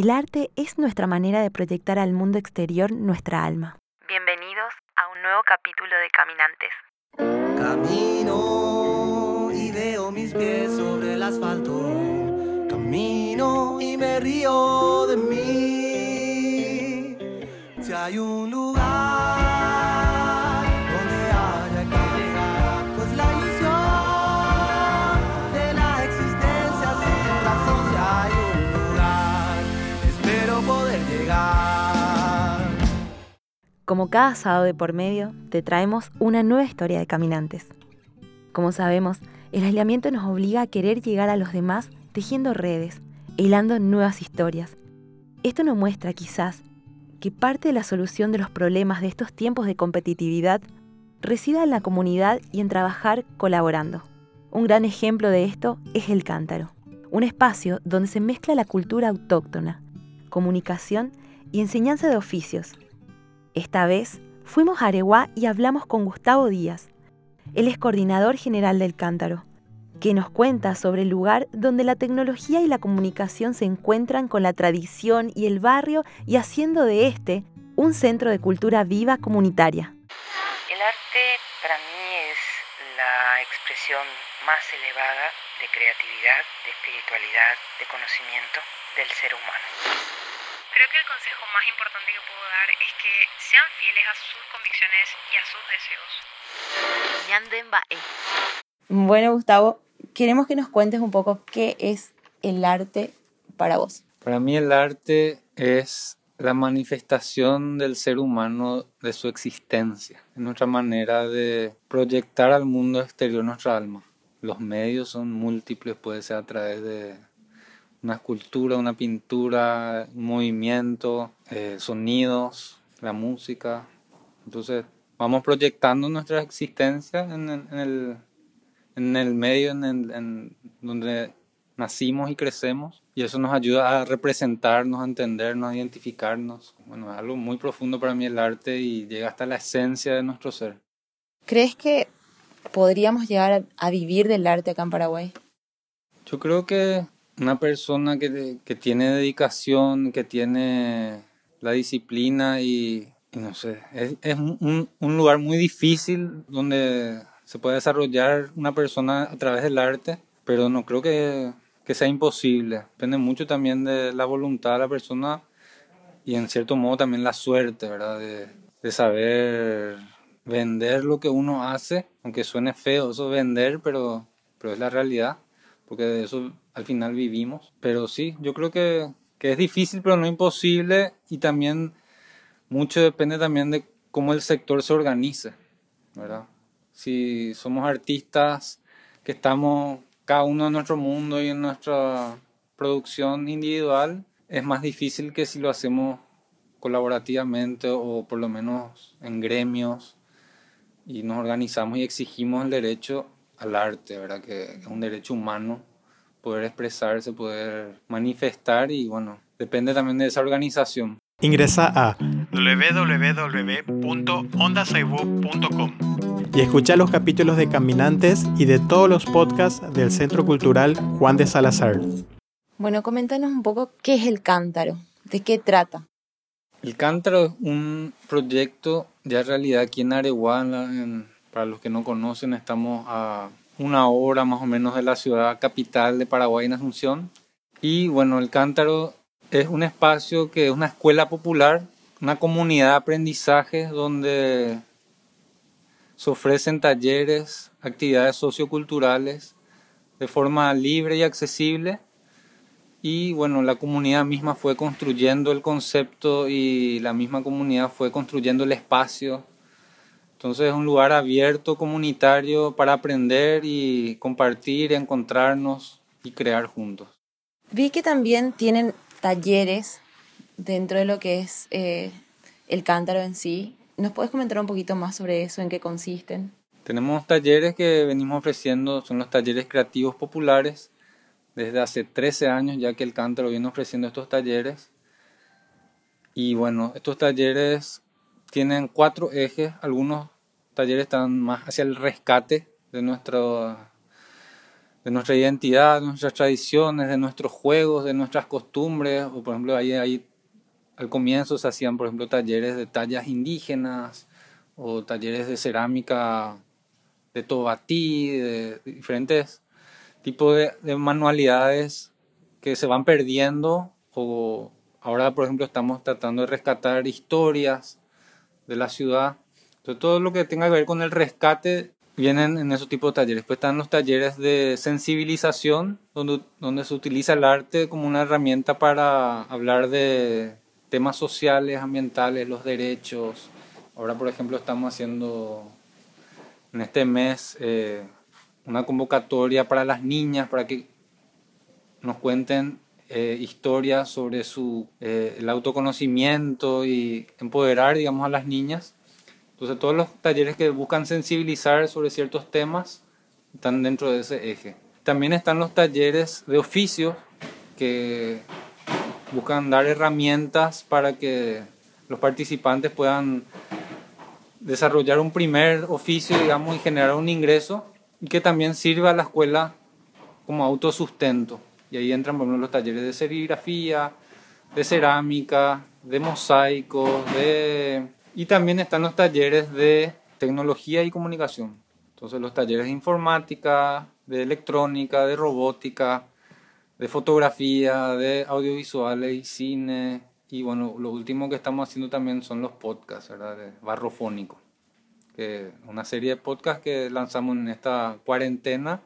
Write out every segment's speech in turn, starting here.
El arte es nuestra manera de proyectar al mundo exterior nuestra alma. Bienvenidos a un nuevo capítulo de Caminantes. Camino y veo mis pies sobre el asfalto. Camino y me río de mí. Si hay un lugar Como cada sábado de por medio, te traemos una nueva historia de caminantes. Como sabemos, el aislamiento nos obliga a querer llegar a los demás tejiendo redes, hilando nuevas historias. Esto nos muestra quizás que parte de la solución de los problemas de estos tiempos de competitividad resida en la comunidad y en trabajar colaborando. Un gran ejemplo de esto es el cántaro, un espacio donde se mezcla la cultura autóctona, comunicación y enseñanza de oficios. Esta vez fuimos a Areguá y hablamos con Gustavo Díaz. Él es coordinador general del cántaro, que nos cuenta sobre el lugar donde la tecnología y la comunicación se encuentran con la tradición y el barrio y haciendo de este un centro de cultura viva comunitaria. El arte para mí es la expresión más elevada de creatividad, de espiritualidad, de conocimiento del ser humano. Creo que el consejo más importante que puedo dar es que sean fieles a sus convicciones y a sus deseos. Bueno, Gustavo, queremos que nos cuentes un poco qué es el arte para vos. Para mí el arte es la manifestación del ser humano de su existencia, es nuestra manera de proyectar al mundo exterior nuestra alma. Los medios son múltiples, puede ser a través de una escultura, una pintura, un movimiento, eh, sonidos, la música. Entonces vamos proyectando nuestra existencia en el, en el, en el medio en, el, en donde nacimos y crecemos y eso nos ayuda a representarnos, a entendernos, a identificarnos. Bueno, es algo muy profundo para mí el arte y llega hasta la esencia de nuestro ser. ¿Crees que podríamos llegar a, a vivir del arte acá en Paraguay? Yo creo que una persona que, que tiene dedicación, que tiene la disciplina y, no sé, es, es un, un lugar muy difícil donde se puede desarrollar una persona a través del arte, pero no creo que, que sea imposible. Depende mucho también de la voluntad de la persona y en cierto modo también la suerte, ¿verdad? De, de saber vender lo que uno hace, aunque suene feo eso vender, pero, pero es la realidad, porque de eso al final vivimos. Pero sí, yo creo que, que es difícil, pero no imposible y también mucho depende también de cómo el sector se organice, ¿verdad? Si somos artistas que estamos cada uno en nuestro mundo y en nuestra producción individual, es más difícil que si lo hacemos colaborativamente o por lo menos en gremios y nos organizamos y exigimos el derecho al arte, ¿verdad? Que es un derecho humano poder expresarse, poder manifestar y bueno, depende también de esa organización. Ingresa a www.ondasaibu.com y escucha los capítulos de Caminantes y de todos los podcasts del Centro Cultural Juan de Salazar. Bueno, coméntanos un poco qué es el cántaro, de qué trata. El Cántaro es un proyecto ya realidad aquí en Areguá. en la- en- para los que no conocen, estamos a una hora más o menos de la ciudad capital de Paraguay, en Asunción. Y bueno, el Cántaro es un espacio que es una escuela popular, una comunidad de aprendizaje donde se ofrecen talleres, actividades socioculturales de forma libre y accesible. Y bueno, la comunidad misma fue construyendo el concepto y la misma comunidad fue construyendo el espacio. Entonces es un lugar abierto, comunitario, para aprender y compartir, encontrarnos y crear juntos. Vi que también tienen talleres dentro de lo que es eh, el cántaro en sí. ¿Nos puedes comentar un poquito más sobre eso, en qué consisten? Tenemos talleres que venimos ofreciendo, son los talleres creativos populares, desde hace 13 años ya que el Cántaro viene ofreciendo estos talleres. Y bueno, estos talleres tienen cuatro ejes, algunos talleres están más hacia el rescate de nuestro de nuestra identidad, de nuestras tradiciones, de nuestros juegos, de nuestras costumbres. O por ejemplo, ahí, ahí al comienzo se hacían, por ejemplo, talleres de tallas indígenas o talleres de cerámica de tobatí, de diferentes tipos de, de manualidades que se van perdiendo o ahora, por ejemplo, estamos tratando de rescatar historias de la ciudad. Todo lo que tenga que ver con el rescate vienen en esos tipos de talleres. Pues están los talleres de sensibilización, donde, donde se utiliza el arte como una herramienta para hablar de temas sociales, ambientales, los derechos. Ahora, por ejemplo, estamos haciendo en este mes eh, una convocatoria para las niñas, para que nos cuenten eh, historias sobre su, eh, el autoconocimiento y empoderar, digamos, a las niñas. Entonces, todos los talleres que buscan sensibilizar sobre ciertos temas están dentro de ese eje. También están los talleres de oficio que buscan dar herramientas para que los participantes puedan desarrollar un primer oficio, digamos, y generar un ingreso y que también sirva a la escuela como autosustento. Y ahí entran, por ejemplo, los talleres de serigrafía, de cerámica, de mosaico, de... y también están los talleres de tecnología y comunicación. Entonces los talleres de informática, de electrónica, de robótica, de fotografía, de audiovisuales y cine. Y bueno, lo último que estamos haciendo también son los podcasts, ¿verdad? De barrofónico. Que una serie de podcasts que lanzamos en esta cuarentena,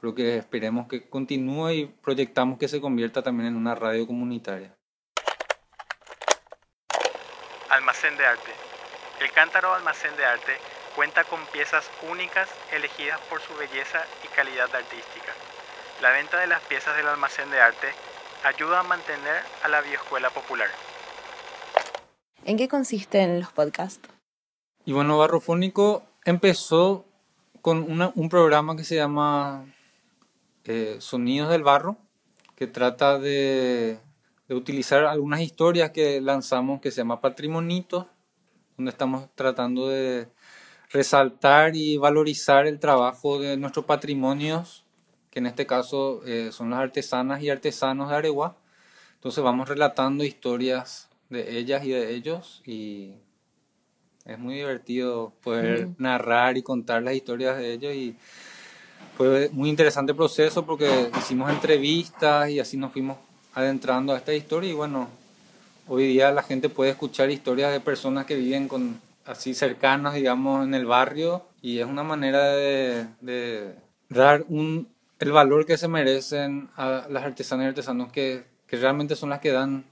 pero que esperemos que continúe y proyectamos que se convierta también en una radio comunitaria. Almacén de arte. El Cántaro Almacén de Arte cuenta con piezas únicas elegidas por su belleza y calidad artística. La venta de las piezas del almacén de arte ayuda a mantener a la viejuela popular. ¿En qué consisten los podcasts? Y bueno, Barrofónico empezó con una, un programa que se llama eh, Sonidos del Barro, que trata de, de, utilizar algunas historias que lanzamos que se llama Patrimonito, donde estamos tratando de resaltar y valorizar el trabajo de nuestros patrimonios que en este caso eh, son las artesanas y artesanos de Areguá. Entonces vamos relatando historias de ellas y de ellos y es muy divertido poder narrar y contar las historias de ellos y fue muy interesante proceso porque hicimos entrevistas y así nos fuimos adentrando a esta historia y bueno, hoy día la gente puede escuchar historias de personas que viven con así cercanas, digamos, en el barrio y es una manera de, de dar un, el valor que se merecen a las artesanas y artesanos que, que realmente son las que dan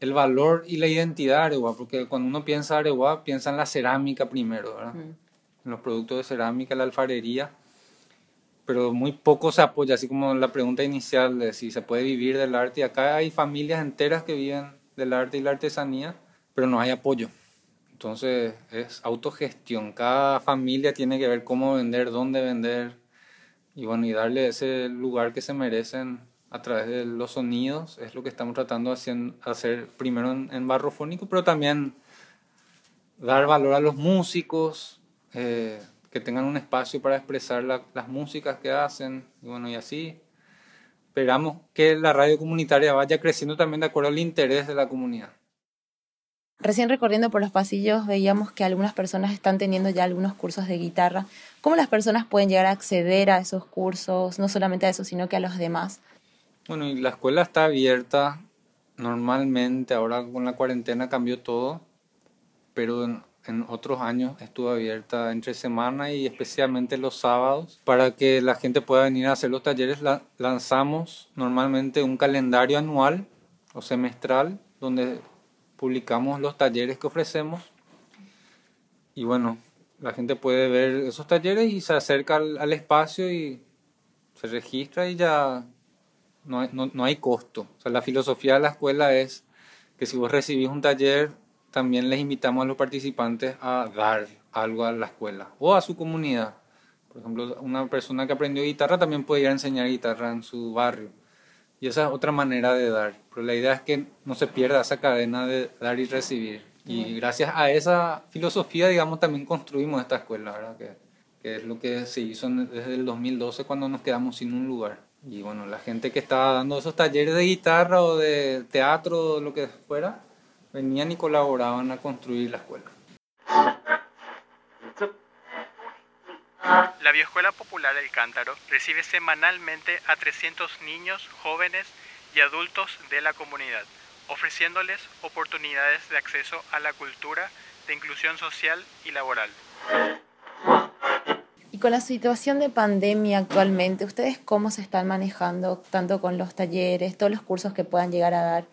el valor y la identidad de Areguá, porque cuando uno piensa Areguá, piensa en la cerámica primero, ¿verdad? Mm. En los productos de cerámica, la alfarería, pero muy poco se apoya, así como la pregunta inicial de si se puede vivir del arte, y acá hay familias enteras que viven del arte y la artesanía, pero no hay apoyo. Entonces es autogestión, cada familia tiene que ver cómo vender, dónde vender, y bueno, y darle ese lugar que se merecen a través de los sonidos, es lo que estamos tratando de hacer primero en, barrofónico, pero también dar valor a los músicos, eh, que tengan un espacio para expresar las músicas que hacen, y bueno, y así esperamos que la radio comunitaria vaya creciendo también de acuerdo al interés de la comunidad. Recién recorriendo por los pasillos veíamos que algunas personas están teniendo ya algunos cursos de guitarra. ¿Cómo las personas pueden llegar a acceder a esos cursos, no solamente a eso, sino que a los demás? Bueno, y la escuela está abierta normalmente, ahora con la cuarentena cambió todo, pero en, otros años estuvo abierta entre semana y especialmente los sábados para que la gente pueda venir a hacer los talleres. La, lanzamos normalmente un calendario anual o semestral donde publicamos los talleres que ofrecemos y bueno, la gente puede ver esos talleres y se acerca al, espacio y se registra y ya no hay, no, hay costo. O sea, la filosofía de la escuela es que si vos recibís un taller, también les invitamos a los participantes a dar algo a la escuela o a su comunidad. Por ejemplo, una persona que aprendió guitarra también puede ir a enseñar guitarra en su barrio. Y esa es otra manera de dar. Pero la idea es que no se pierda esa cadena de dar y recibir. Y gracias a esa filosofía, digamos, también construimos esta escuela, ¿verdad? Que que es lo que se hizo desde el 2012 cuando nos quedamos sin un lugar. Y bueno, la gente que estaba dando esos talleres de guitarra o de teatro o lo que fuera, venían y colaboraban a construir la escuela. La Bioescuela Popular El Cántaro recibe semanalmente a 300 niños, jóvenes y adultos de la comunidad, ofreciéndoles oportunidades de acceso a la cultura, de inclusión social y laboral. Y con la situación de pandemia actualmente, ¿ustedes cómo se están manejando, tanto con los talleres, todos los cursos que puedan llegar a dar?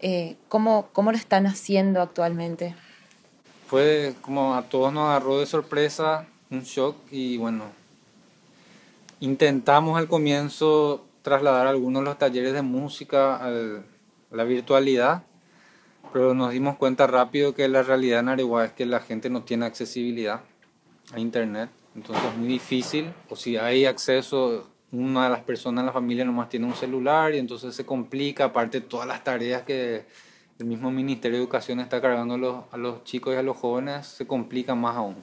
Eh, ¿cómo, ¿Cómo lo están haciendo actualmente? Fue como a todos nos agarró de sorpresa, un shock y bueno, intentamos al comienzo trasladar algunos de los talleres de música al- a la virtualidad, pero nos dimos cuenta rápido que la realidad en Areguá es que la gente no tiene accesibilidad a internet, entonces es muy difícil, o si hay acceso, una de las personas en la familia nomás tiene un celular y entonces se complica, aparte todas las tareas que el mismo Ministerio de Educación está cargando a los, a los chicos y a los jóvenes, se complica más aún.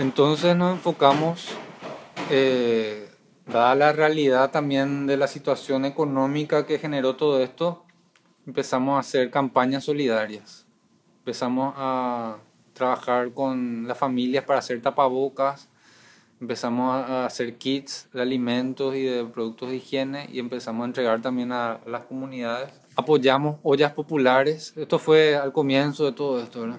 Entonces nos enfocamos, eh, dada la realidad también de la situación económica que generó todo esto, empezamos a hacer campañas solidarias. Empezamos a trabajar con las familias para hacer tapabocas, empezamos a hacer kits de alimentos y de productos de higiene y empezamos a entregar también a las comunidades. Apoyamos ollas populares, esto fue al comienzo de todo esto, ¿verdad?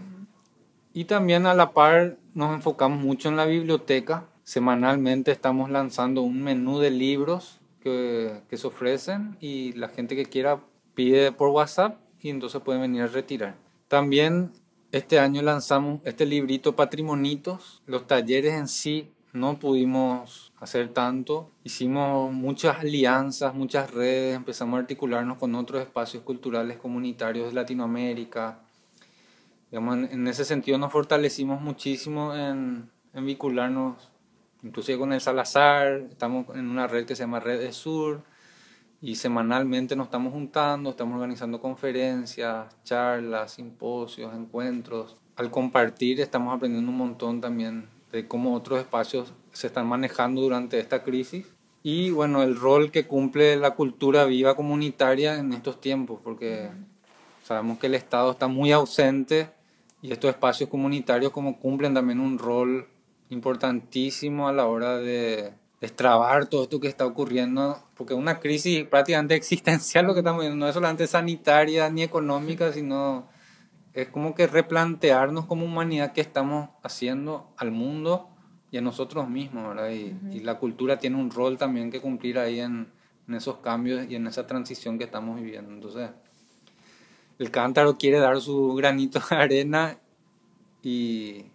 Y también a la par nos enfocamos mucho en la biblioteca. Semanalmente estamos lanzando un menú de libros que, que se ofrecen y la gente que quiera pide por WhatsApp y entonces pueden venir a retirar. También este año lanzamos este librito Patrimonitos. Los talleres en sí no pudimos hacer tanto. Hicimos muchas alianzas, muchas redes, empezamos a articularnos con otros espacios culturales comunitarios de Latinoamérica. Digamos, en, en ese sentido nos fortalecimos muchísimo en, en vincularnos, inclusive con el Salazar, estamos en una red que se llama Red Sur y semanalmente nos estamos juntando, estamos organizando conferencias, charlas, simposios, encuentros. Al compartir estamos aprendiendo un montón también de cómo otros espacios se están manejando durante esta crisis. Y bueno, el rol que cumple la cultura viva comunitaria en estos tiempos, porque sabemos que el Estado está muy ausente y estos espacios comunitarios como cumplen también un rol importantísimo a la hora de destrabar todo esto que está ocurriendo, porque es una crisis prácticamente existencial lo que estamos viendo, no es solamente sanitaria ni económica, sino es como que replantearnos como humanidad qué estamos haciendo al mundo y a nosotros mismos, ¿verdad? Y, y la cultura tiene un rol también que cumplir ahí en, en esos cambios y en esa transición que estamos viviendo. Entonces, el cántaro quiere dar su granito de arena y,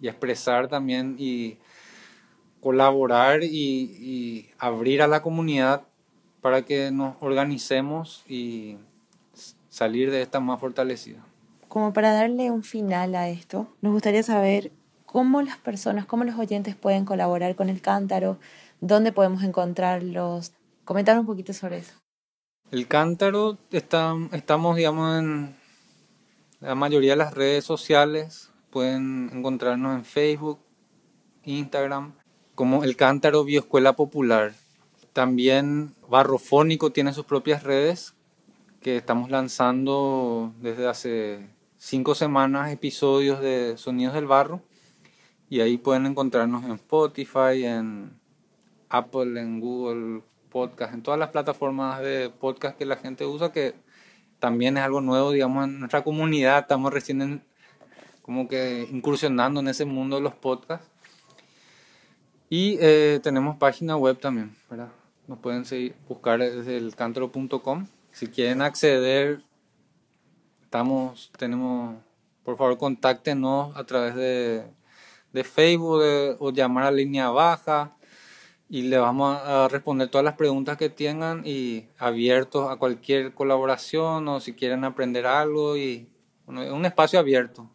y expresar también y colaborar y, y abrir a la comunidad para que nos organicemos y salir de esta más fortalecida. Como para darle un final a esto, nos gustaría saber cómo las personas, cómo los oyentes pueden colaborar con el cántaro, dónde podemos encontrarlos. Comentar un poquito sobre eso. El cántaro, está, estamos, digamos, en la mayoría de las redes sociales. Pueden encontrarnos en Facebook, Instagram, como el cántaro Bioescuela Popular. También Barrofónico tiene sus propias redes que estamos lanzando desde hace cinco semanas episodios de Sonidos del Barro y ahí pueden encontrarnos en Spotify, en Apple, en Google Podcast, en todas las plataformas de podcast que la gente usa, que también es algo nuevo, digamos, en nuestra comunidad. Estamos recién como que incursionando en ese mundo de los podcasts. Y eh, tenemos página web también, ¿verdad? Nos pueden seguir, buscar desde el cántaro.com. Si quieren acceder, estamos, tenemos, por favor, contáctenos a través de, de Facebook de- o llamar a línea baja y le vamos a responder todas las preguntas que tengan y abiertos a cualquier colaboración o si quieren aprender algo y un espacio abierto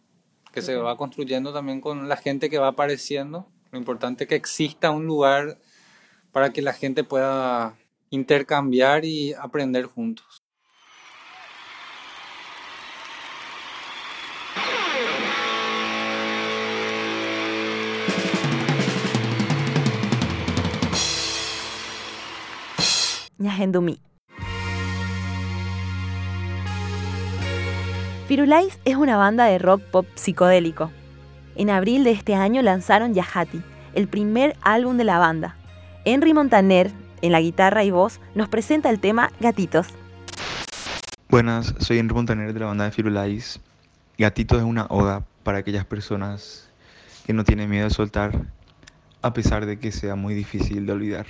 que se va construyendo también con la gente que va apareciendo. Lo importante es que exista un lugar para que la gente pueda intercambiar y aprender juntos. Hendumi. Firulais es una banda de rock pop psicodélico. En abril de este año lanzaron Yahati, el primer álbum de la banda. Henry Montaner, en la guitarra y voz, nos presenta el tema Gatitos. Buenas, soy Henry Montaner de la banda de Firulais. Gatitos es una oda para aquellas personas que no tienen miedo de soltar, a pesar de que sea muy difícil de olvidar.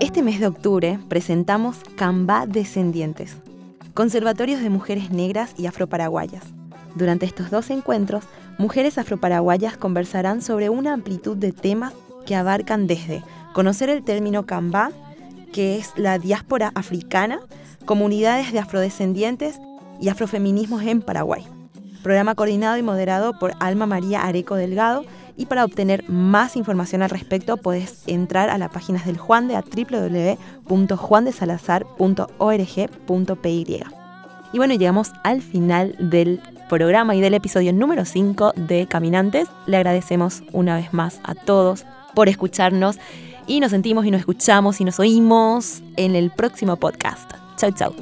Este mes de octubre presentamos Cambá Descendientes, conservatorios de mujeres negras y afroparaguayas. Durante estos dos encuentros, mujeres afroparaguayas conversarán sobre una amplitud de temas que abarcan desde conocer el término Cambá, que es la diáspora africana, comunidades de afrodescendientes y afrofeminismos en Paraguay. Programa coordinado y moderado por Alma María Areco Delgado y para obtener más información al respecto puedes entrar a las páginas del Juan de a www.juandesalazar.org.py. Y bueno, llegamos al final del programa y del episodio número 5 de Caminantes. Le agradecemos una vez más a todos por escucharnos y nos sentimos y nos escuchamos y nos oímos en el próximo podcast. Chau, chau.